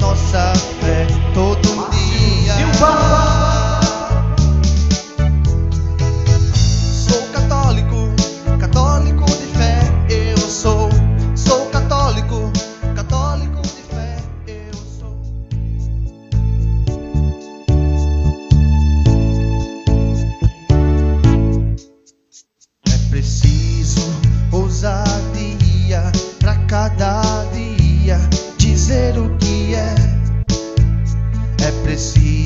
Nossa fé todo dia. É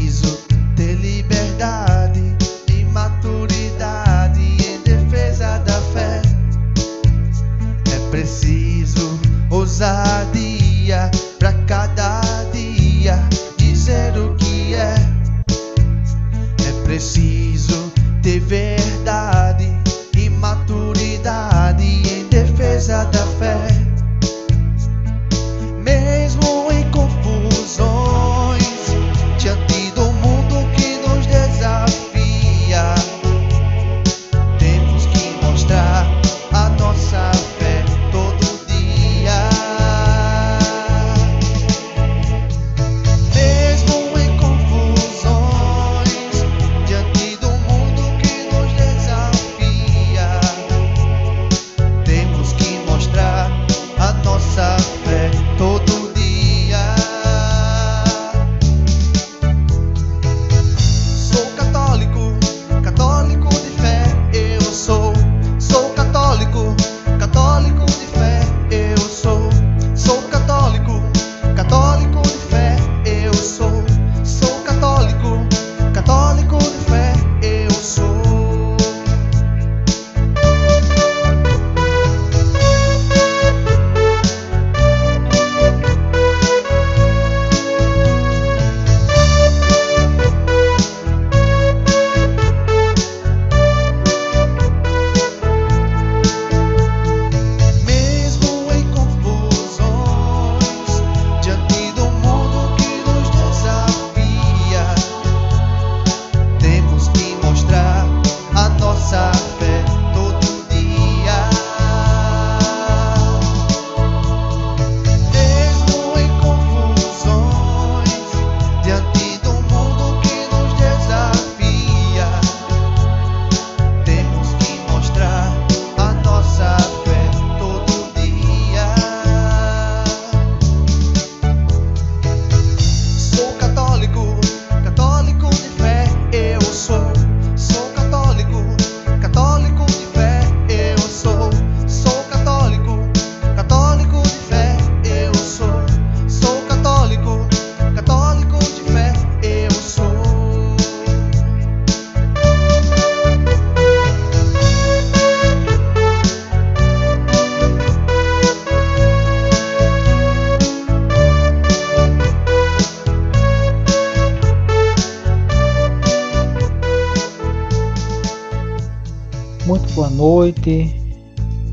noite,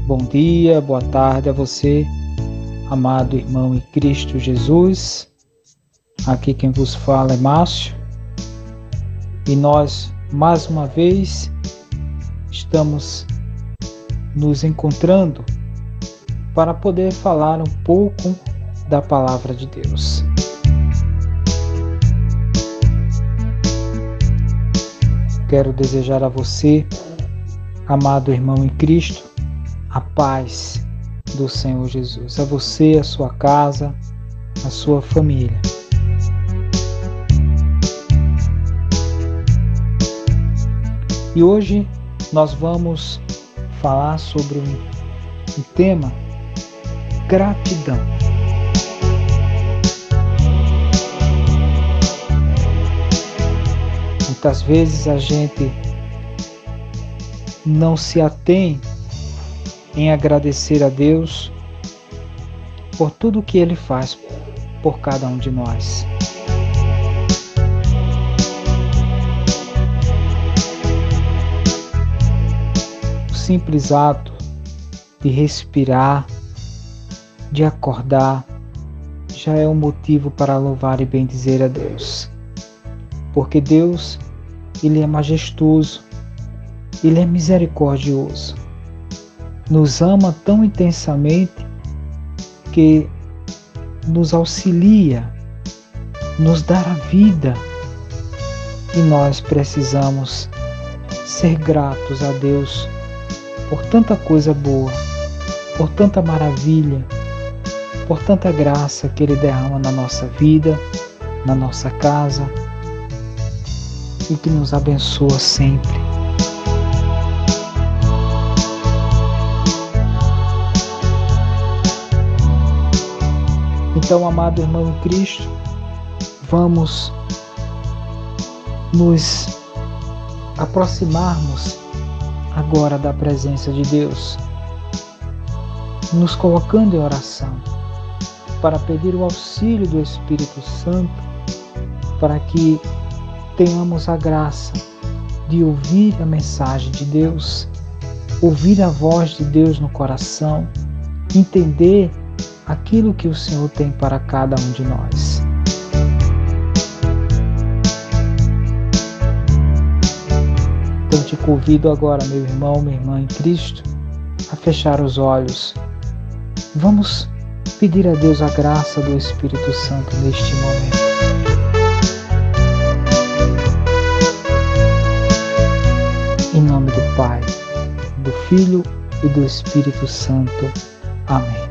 bom dia, boa tarde a você, amado irmão em Cristo Jesus. Aqui quem vos fala é Márcio e nós, mais uma vez, estamos nos encontrando para poder falar um pouco da palavra de Deus. Quero desejar a você amado irmão em Cristo, a paz do Senhor Jesus, a você, a sua casa, a sua família. E hoje nós vamos falar sobre um, um tema gratidão. Muitas vezes a gente não se atém em agradecer a Deus por tudo o que Ele faz por cada um de nós. O simples ato de respirar, de acordar, já é um motivo para louvar e bendizer a Deus. Porque Deus, Ele é majestoso, ele é misericordioso, nos ama tão intensamente que nos auxilia, nos dá a vida. E nós precisamos ser gratos a Deus por tanta coisa boa, por tanta maravilha, por tanta graça que Ele derrama na nossa vida, na nossa casa. E que nos abençoa sempre. Então, amado irmão em Cristo, vamos nos aproximarmos agora da presença de Deus, nos colocando em oração para pedir o auxílio do Espírito Santo para que tenhamos a graça de ouvir a mensagem de Deus, ouvir a voz de Deus no coração, entender aquilo que o Senhor tem para cada um de nós. Então te convido agora, meu irmão, minha irmã em Cristo, a fechar os olhos. Vamos pedir a Deus a graça do Espírito Santo neste momento. Em nome do Pai, do Filho e do Espírito Santo. Amém.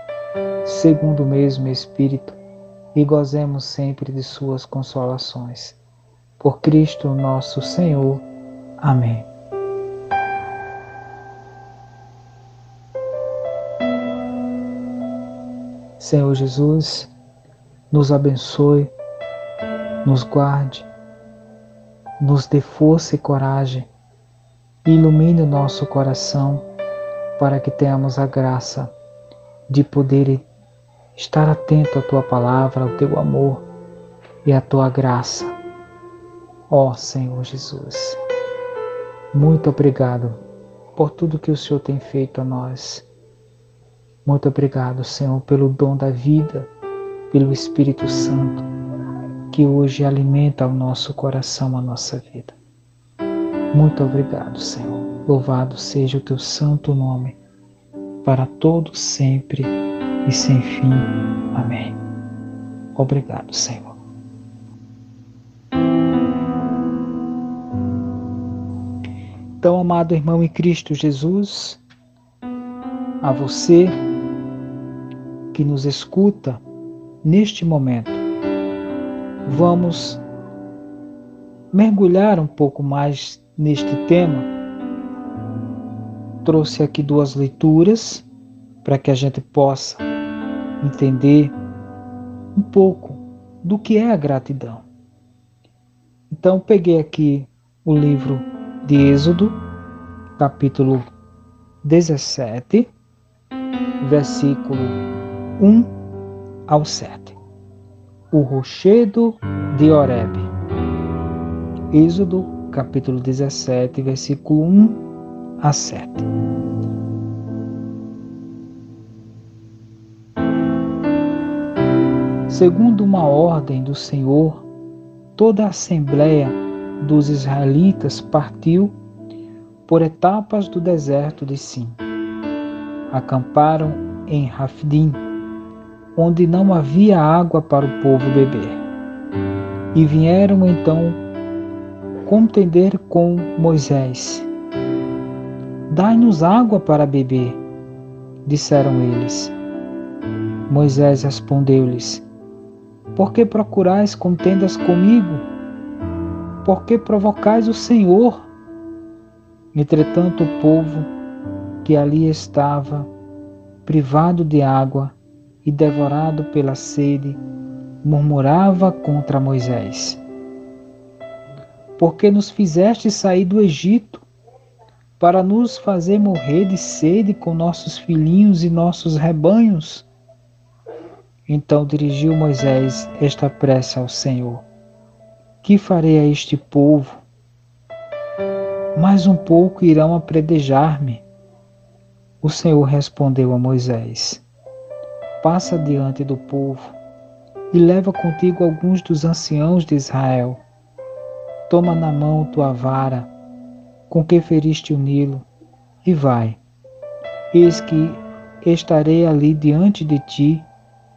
segundo o mesmo Espírito, e gozemos sempre de Suas consolações. Por Cristo nosso Senhor. Amém. Senhor Jesus, nos abençoe, nos guarde, nos dê força e coragem e ilumine o nosso coração para que tenhamos a graça de poder estar atento à tua palavra, ao teu amor e à tua graça. Ó Senhor Jesus, muito obrigado por tudo que o Senhor tem feito a nós. Muito obrigado, Senhor, pelo dom da vida, pelo Espírito Santo, que hoje alimenta o nosso coração, a nossa vida. Muito obrigado, Senhor. Louvado seja o teu santo nome para todo sempre e sem fim. Amém. Obrigado, Senhor. Então, amado irmão em Cristo Jesus, a você que nos escuta neste momento, vamos mergulhar um pouco mais neste tema trouxe aqui duas leituras para que a gente possa entender um pouco do que é a gratidão. Então, peguei aqui o livro de Êxodo, capítulo 17, versículo 1 ao 7. O rochedo de Horebe. Êxodo, capítulo 17, versículo 1 a 7. Segundo uma ordem do Senhor, toda a assembleia dos israelitas partiu por etapas do deserto de Sim. Acamparam em Rafdim, onde não havia água para o povo beber. E vieram então contender com Moisés Dai-nos água para beber, disseram eles. Moisés respondeu-lhes: Por que procurais contendas comigo? Por que provocais o Senhor? Entretanto, o povo que ali estava, privado de água e devorado pela sede, murmurava contra Moisés. Porque nos fizeste sair do Egito para nos fazer morrer de sede com nossos filhinhos e nossos rebanhos? Então dirigiu Moisés esta prece ao Senhor: Que farei a este povo? Mais um pouco irão apredejar-me. O Senhor respondeu a Moisés: Passa diante do povo e leva contigo alguns dos anciãos de Israel. Toma na mão tua vara, com que feriste o Nilo, e vai. Eis que estarei ali diante de ti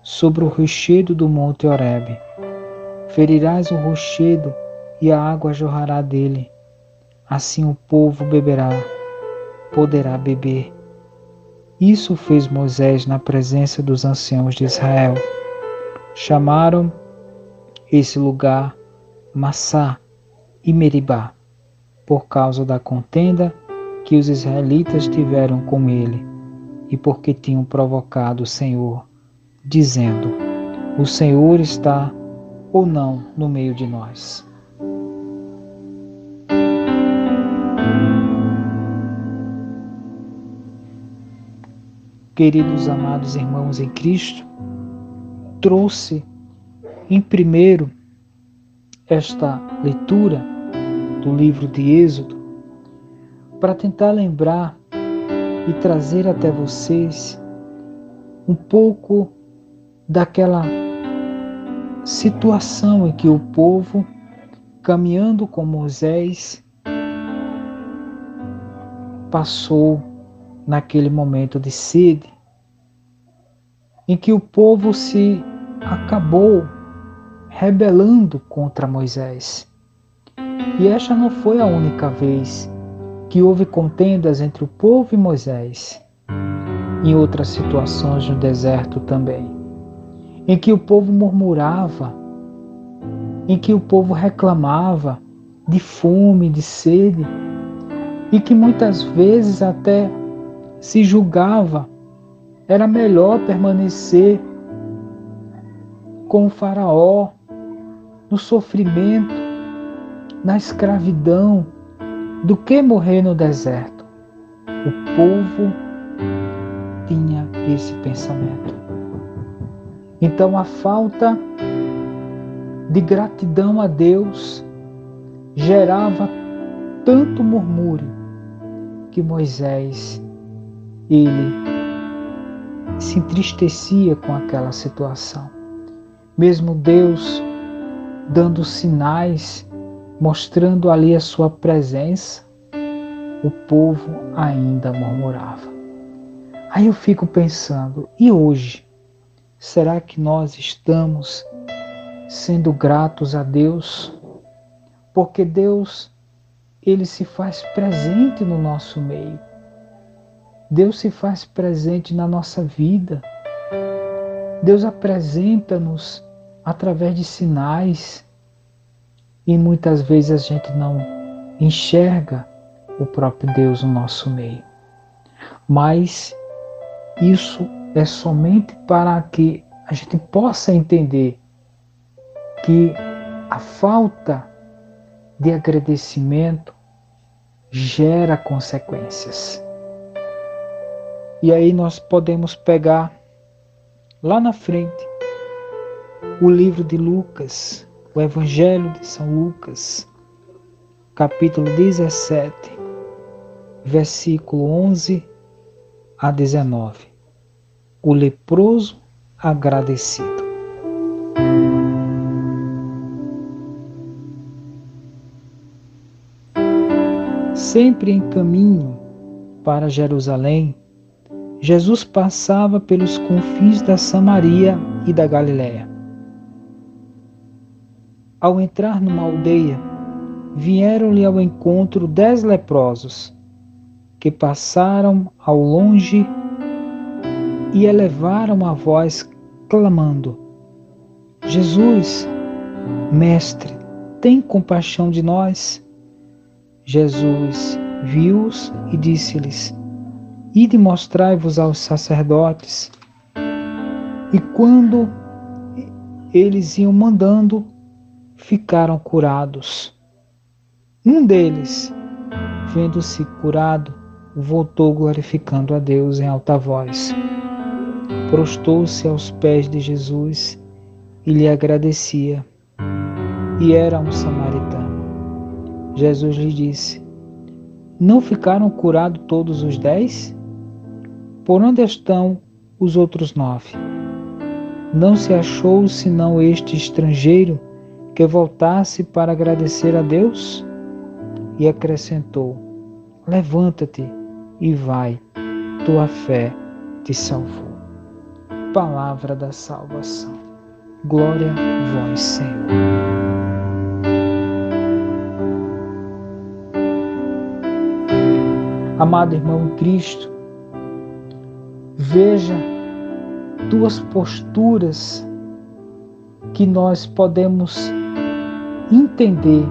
sobre o rochedo do monte Horebe. Ferirás o rochedo e a água jorrará dele. Assim o povo beberá, poderá beber. Isso fez Moisés na presença dos anciãos de Israel. Chamaram esse lugar Massá e Meribá, por causa da contenda que os israelitas tiveram com ele e porque tinham provocado o Senhor dizendo: O Senhor está ou não no meio de nós. Queridos amados irmãos em Cristo, trouxe em primeiro esta leitura do livro de Êxodo para tentar lembrar e trazer até vocês um pouco daquela situação em que o povo, caminhando com Moisés, passou naquele momento de sede, em que o povo se acabou rebelando contra Moisés. E esta não foi a única vez que houve contendas entre o povo e Moisés. Em outras situações no deserto também em que o povo murmurava, em que o povo reclamava de fome, de sede, e que muitas vezes até se julgava era melhor permanecer com o Faraó no sofrimento, na escravidão, do que morrer no deserto. O povo tinha esse pensamento. Então a falta de gratidão a Deus gerava tanto murmúrio que Moisés ele se entristecia com aquela situação. Mesmo Deus dando sinais, mostrando ali a sua presença, o povo ainda murmurava. Aí eu fico pensando, e hoje? Será que nós estamos sendo gratos a Deus? Porque Deus, ele se faz presente no nosso meio. Deus se faz presente na nossa vida. Deus apresenta-nos através de sinais e muitas vezes a gente não enxerga o próprio Deus no nosso meio. Mas isso é somente para que a gente possa entender que a falta de agradecimento gera consequências. E aí nós podemos pegar lá na frente o livro de Lucas, o Evangelho de São Lucas, capítulo 17, versículo 11 a 19 o leproso agradecido. Sempre em caminho para Jerusalém, Jesus passava pelos confins da Samaria e da Galiléia. Ao entrar numa aldeia, vieram-lhe ao encontro dez leprosos, que passaram ao longe e elevaram a voz, clamando: Jesus, Mestre, tem compaixão de nós. Jesus viu-os e disse-lhes: Ide mostrai-vos aos sacerdotes. E quando eles iam mandando, ficaram curados. Um deles, vendo-se curado, voltou glorificando a Deus em alta voz. Prostou-se aos pés de Jesus e lhe agradecia. E era um samaritano. Jesus lhe disse: Não ficaram curados todos os dez? Por onde estão os outros nove? Não se achou senão este estrangeiro que voltasse para agradecer a Deus? E acrescentou: Levanta-te e vai, tua fé te salvou. Palavra da salvação. Glória a vós, Senhor. Amado irmão Cristo, veja duas posturas que nós podemos entender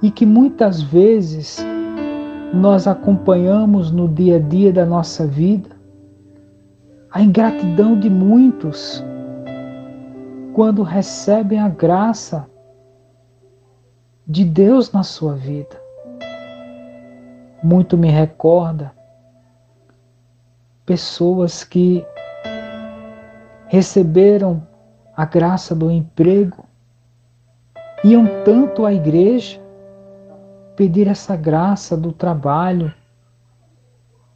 e que muitas vezes nós acompanhamos no dia a dia da nossa vida. A ingratidão de muitos quando recebem a graça de Deus na sua vida. Muito me recorda pessoas que receberam a graça do emprego, iam tanto à igreja pedir essa graça do trabalho,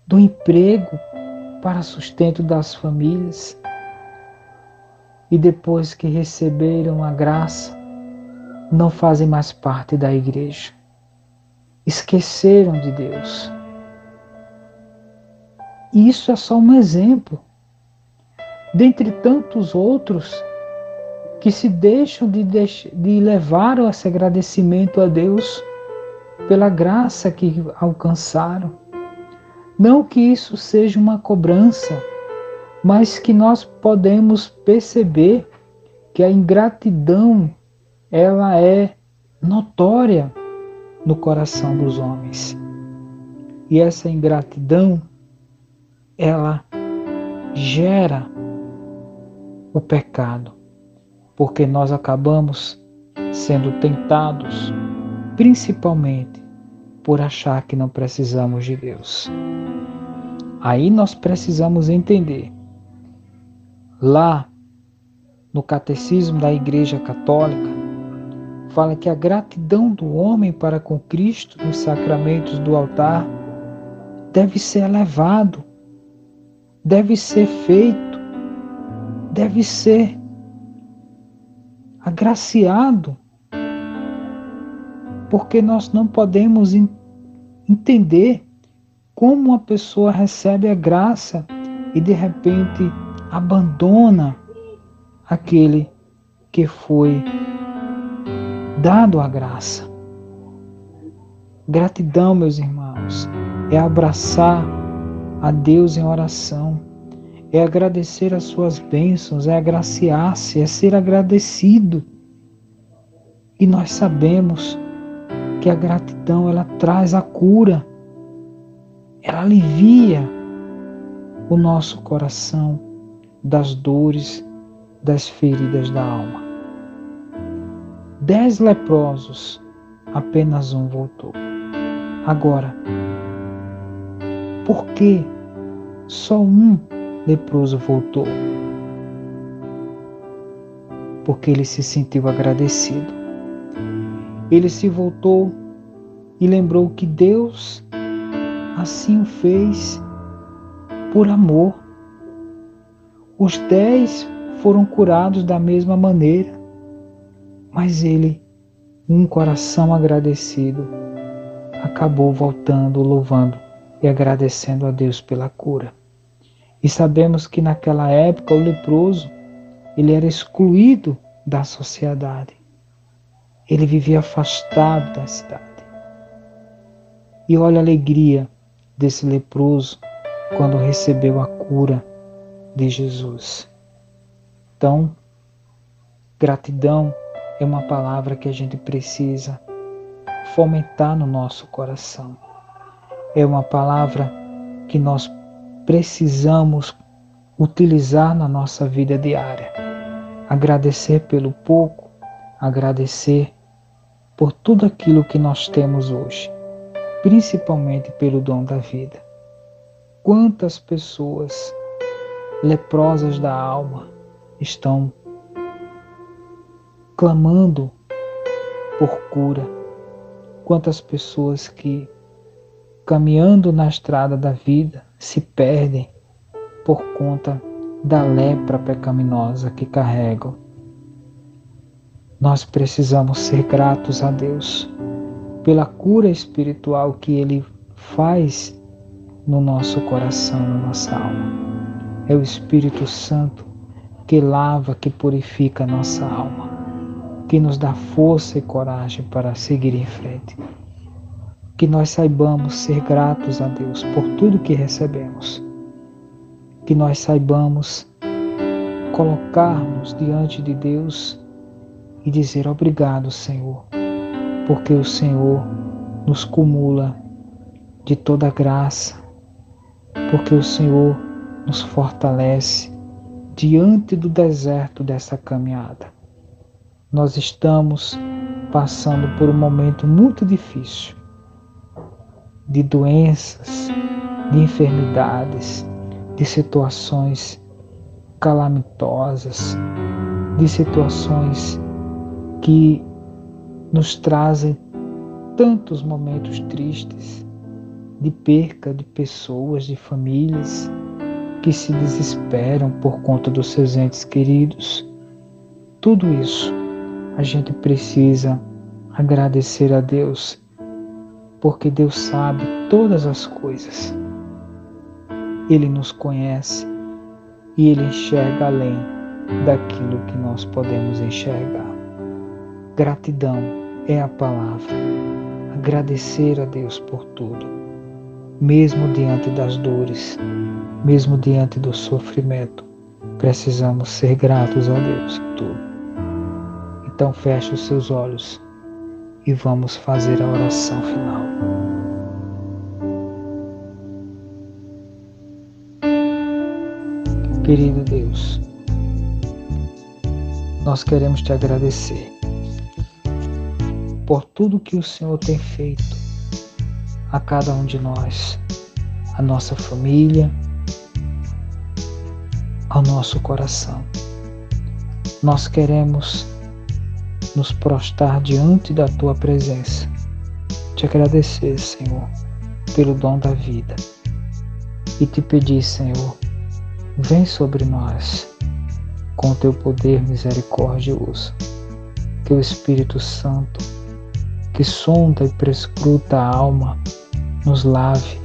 do emprego para sustento das famílias. E depois que receberam a graça, não fazem mais parte da igreja. Esqueceram de Deus. E isso é só um exemplo, dentre tantos outros que se deixam de, de levar esse agradecimento a Deus pela graça que alcançaram. Não que isso seja uma cobrança, mas que nós podemos perceber que a ingratidão ela é notória no coração dos homens. E essa ingratidão ela gera o pecado, porque nós acabamos sendo tentados principalmente por achar que não precisamos de Deus. Aí nós precisamos entender. Lá no Catecismo da Igreja Católica, fala que a gratidão do homem para com Cristo nos sacramentos do altar deve ser elevado, deve ser feito, deve ser agraciado porque nós não podemos entender como uma pessoa recebe a graça e de repente abandona aquele que foi dado a graça. Gratidão, meus irmãos, é abraçar a Deus em oração, é agradecer as suas bênçãos, é agraciar-se, é ser agradecido. E nós sabemos que a gratidão ela traz a cura, ela alivia o nosso coração das dores, das feridas da alma. Dez leprosos, apenas um voltou. Agora, por que só um leproso voltou? Porque ele se sentiu agradecido ele se voltou e lembrou que Deus assim o fez por amor. Os dez foram curados da mesma maneira, mas ele, um coração agradecido, acabou voltando, louvando e agradecendo a Deus pela cura. E sabemos que naquela época o leproso ele era excluído da sociedade. Ele vivia afastado da cidade. E olha a alegria desse leproso quando recebeu a cura de Jesus. Então, gratidão é uma palavra que a gente precisa fomentar no nosso coração. É uma palavra que nós precisamos utilizar na nossa vida diária. Agradecer pelo pouco, agradecer por tudo aquilo que nós temos hoje, principalmente pelo dom da vida. Quantas pessoas leprosas da alma estão clamando por cura. Quantas pessoas que, caminhando na estrada da vida, se perdem por conta da lepra pecaminosa que carregam. Nós precisamos ser gratos a Deus pela cura espiritual que Ele faz no nosso coração, na nossa alma. É o Espírito Santo que lava, que purifica a nossa alma, que nos dá força e coragem para seguir em frente. Que nós saibamos ser gratos a Deus por tudo que recebemos. Que nós saibamos colocar-nos diante de Deus e dizer obrigado, Senhor, porque o Senhor nos cumula de toda graça, porque o Senhor nos fortalece diante do deserto dessa caminhada. Nós estamos passando por um momento muito difícil de doenças, de enfermidades, de situações calamitosas, de situações que nos trazem tantos momentos tristes, de perca de pessoas, de famílias, que se desesperam por conta dos seus entes queridos. Tudo isso a gente precisa agradecer a Deus, porque Deus sabe todas as coisas. Ele nos conhece e ele enxerga além daquilo que nós podemos enxergar. Gratidão é a palavra. Agradecer a Deus por tudo, mesmo diante das dores, mesmo diante do sofrimento, precisamos ser gratos a Deus em tudo. Então feche os seus olhos e vamos fazer a oração final. Querido Deus, nós queremos te agradecer por tudo que o Senhor tem feito a cada um de nós, a nossa família, ao nosso coração. Nós queremos nos prostrar diante da tua presença, te agradecer, Senhor, pelo dom da vida e te pedir, Senhor, vem sobre nós com o teu poder misericordioso, que o Espírito Santo, que sonda e prescruta a alma, nos lave,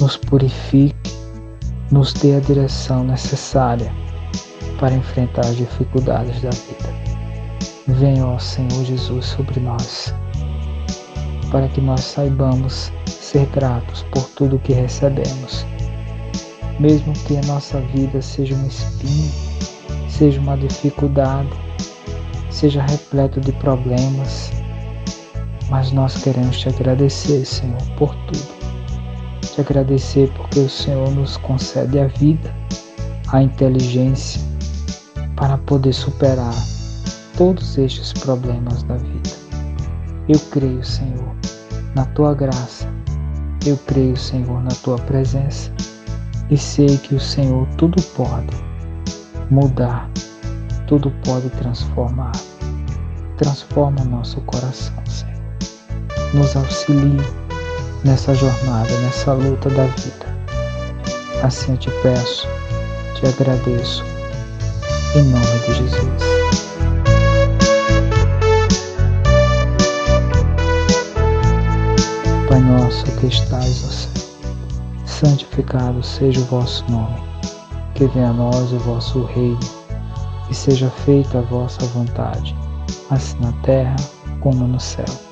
nos purifique nos dê a direção necessária para enfrentar as dificuldades da vida. Venha, ó Senhor Jesus, sobre nós, para que nós saibamos ser gratos por tudo que recebemos. Mesmo que a nossa vida seja um espinho, seja uma dificuldade, seja repleto de problemas, mas nós queremos te agradecer, Senhor, por tudo te agradecer porque o Senhor nos concede a vida, a inteligência para poder superar todos estes problemas da vida. Eu creio, Senhor, na tua graça. Eu creio, Senhor, na tua presença e sei que o Senhor tudo pode mudar, tudo pode transformar. Transforma nosso coração. Nos auxilie nessa jornada, nessa luta da vida. Assim eu te peço, te agradeço, em nome de Jesus. Pai nosso que estais no céu, santificado seja o vosso nome, que venha a nós o vosso reino, e seja feita a vossa vontade, assim na terra como no céu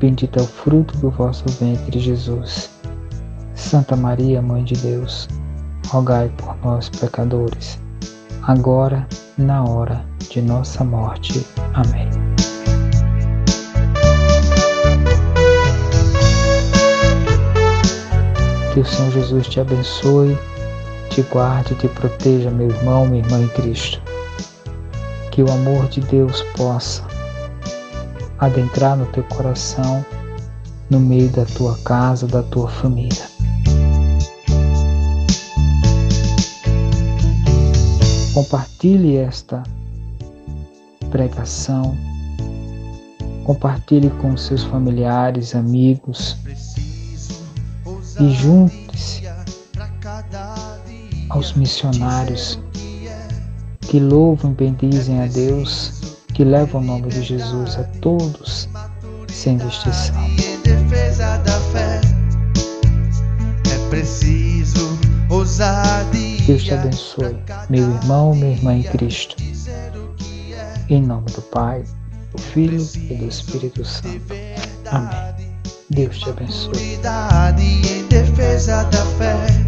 bendito é o fruto do vosso ventre, Jesus. Santa Maria, Mãe de Deus, rogai por nós, pecadores, agora e na hora de nossa morte. Amém. Que o Senhor Jesus te abençoe, te guarde e te proteja, meu irmão, minha irmã em Cristo. Que o amor de Deus possa adentrar no teu coração, no meio da tua casa, da tua família. Compartilhe esta pregação, compartilhe com seus familiares, amigos. E junte-se aos missionários que louvam e bendizem a Deus, que levam o nome de Jesus a todos sem distinção. Em defesa da fé é preciso ousadia. Deus te abençoe, meu irmão, minha irmã em Cristo. Em nome do Pai, do Filho e do Espírito Santo. Amém. Deus te abençoe. Em defesa da fé.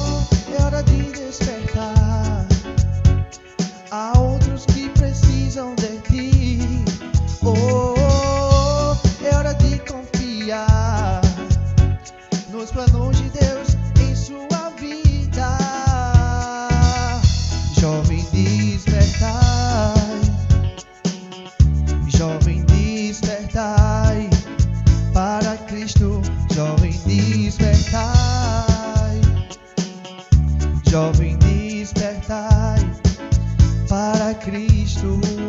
É hora de despertar. Cristo.